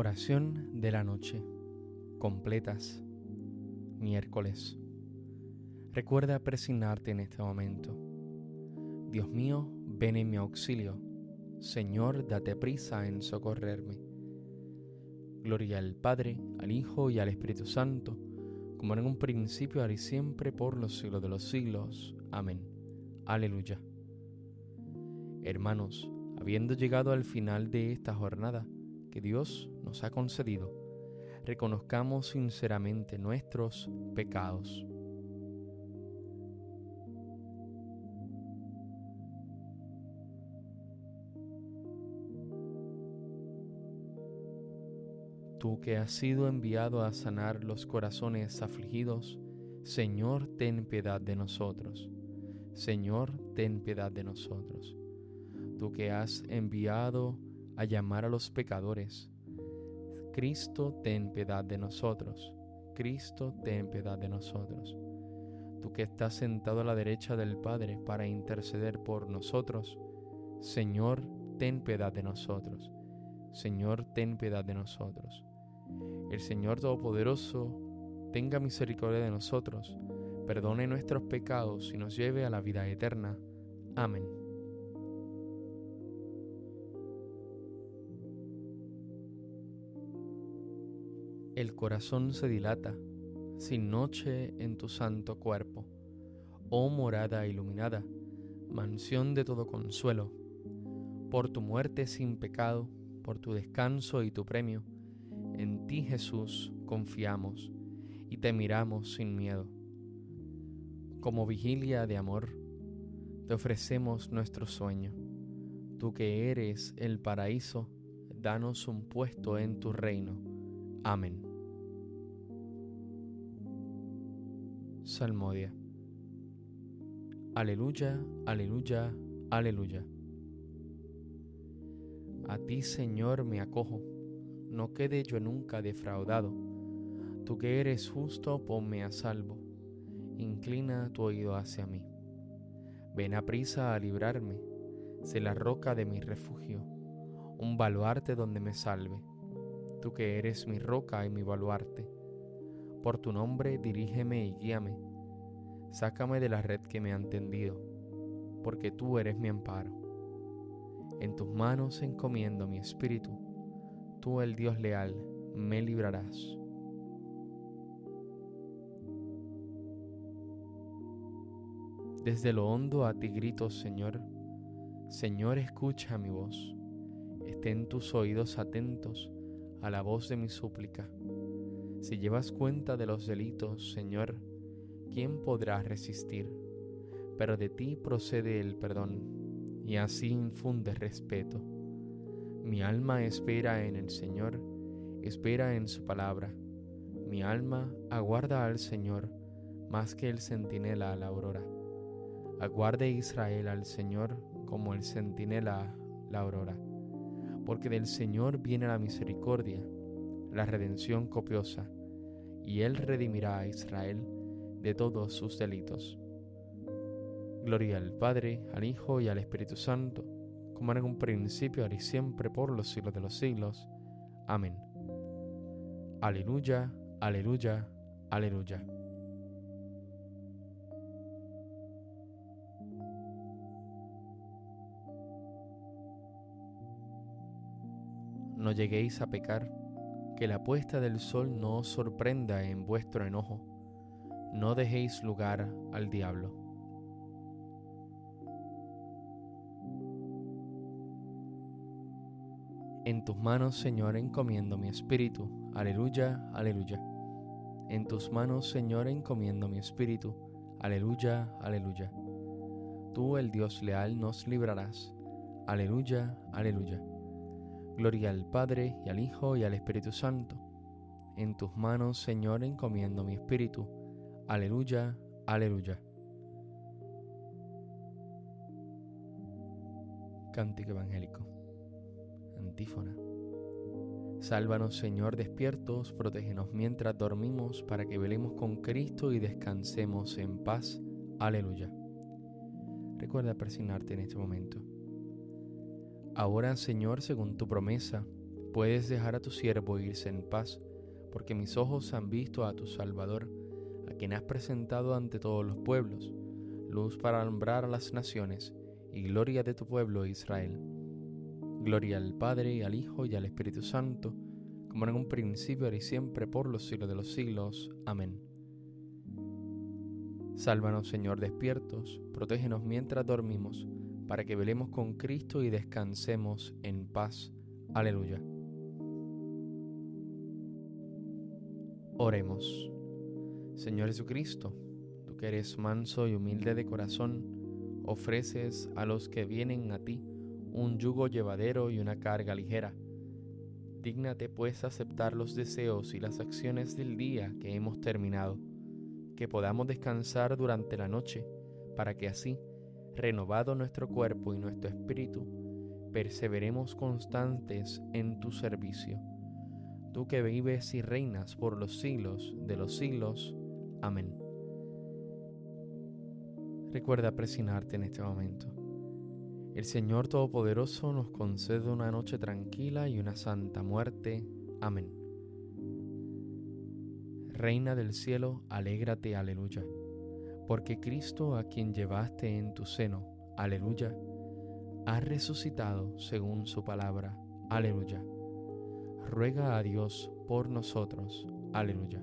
Oración de la noche. Completas. Miércoles. Recuerda presignarte en este momento. Dios mío, ven en mi auxilio. Señor, date prisa en socorrerme. Gloria al Padre, al Hijo y al Espíritu Santo, como en un principio, ahora y siempre, por los siglos de los siglos. Amén. Aleluya. Hermanos, habiendo llegado al final de esta jornada, Dios nos ha concedido, reconozcamos sinceramente nuestros pecados. Tú que has sido enviado a sanar los corazones afligidos, Señor, ten piedad de nosotros. Señor, ten piedad de nosotros. Tú que has enviado a llamar a los pecadores. Cristo, ten piedad de nosotros. Cristo, ten piedad de nosotros. Tú que estás sentado a la derecha del Padre para interceder por nosotros, Señor, ten piedad de nosotros. Señor, ten piedad de nosotros. El Señor Todopoderoso tenga misericordia de nosotros, perdone nuestros pecados y nos lleve a la vida eterna. Amén. El corazón se dilata, sin noche en tu santo cuerpo. Oh morada iluminada, mansión de todo consuelo, por tu muerte sin pecado, por tu descanso y tu premio, en ti Jesús confiamos y te miramos sin miedo. Como vigilia de amor, te ofrecemos nuestro sueño. Tú que eres el paraíso, danos un puesto en tu reino. Amén. Salmodia. Aleluya, aleluya, aleluya. A ti, Señor, me acojo, no quede yo nunca defraudado. Tú que eres justo, ponme a salvo. Inclina tu oído hacia mí. Ven a prisa a librarme, sé la roca de mi refugio, un baluarte donde me salve. Tú que eres mi roca y mi baluarte por tu nombre dirígeme y guíame. Sácame de la red que me han tendido, porque tú eres mi amparo. En tus manos encomiendo mi espíritu, tú el Dios leal, me librarás. Desde lo hondo a ti grito, Señor. Señor, escucha mi voz. Estén tus oídos atentos a la voz de mi súplica si llevas cuenta de los delitos, Señor, ¿quién podrá resistir? Pero de ti procede el perdón, y así infunde respeto. Mi alma espera en el Señor, espera en su palabra. Mi alma aguarda al Señor más que el centinela a la aurora. Aguarde Israel al Señor como el centinela la aurora, porque del Señor viene la misericordia la redención copiosa, y Él redimirá a Israel de todos sus delitos. Gloria al Padre, al Hijo y al Espíritu Santo, como en un principio, ahora y siempre, por los siglos de los siglos. Amén. Aleluya, aleluya, aleluya. No lleguéis a pecar que la puesta del sol no os sorprenda en vuestro enojo, no dejéis lugar al diablo. En tus manos, Señor, encomiendo mi espíritu. Aleluya, aleluya. En tus manos, Señor, encomiendo mi espíritu. Aleluya, aleluya. Tú, el Dios leal, nos librarás. Aleluya, aleluya. Gloria al Padre y al Hijo y al Espíritu Santo. En tus manos, Señor, encomiendo mi espíritu. Aleluya, aleluya. Cántico Evangélico. Antífona. Sálvanos, Señor, despiertos, protégenos mientras dormimos, para que velemos con Cristo y descansemos en paz. Aleluya. Recuerda persignarte en este momento. Ahora, Señor, según tu promesa, Puedes dejar a tu siervo irse en paz, porque mis ojos han visto a tu Salvador, a quien has presentado ante todos los pueblos, luz para alumbrar a las naciones y gloria de tu pueblo Israel. Gloria al Padre, al Hijo, y al Espíritu Santo, como en un principio, y siempre, por los siglos de los siglos. Amén. Sálvanos, Señor, despiertos, protégenos mientras dormimos, para que velemos con Cristo y descansemos en paz. Aleluya. Oremos. Señor Jesucristo, tú que eres manso y humilde de corazón, ofreces a los que vienen a ti un yugo llevadero y una carga ligera. Dígnate pues aceptar los deseos y las acciones del día que hemos terminado, que podamos descansar durante la noche, para que así, renovado nuestro cuerpo y nuestro espíritu, perseveremos constantes en tu servicio tú que vives y reinas por los siglos de los siglos. Amén. Recuerda presionarte en este momento. El Señor Todopoderoso nos concede una noche tranquila y una santa muerte. Amén. Reina del cielo, alégrate, aleluya, porque Cristo a quien llevaste en tu seno, aleluya, ha resucitado según su palabra, aleluya ruega a Dios por nosotros. Aleluya.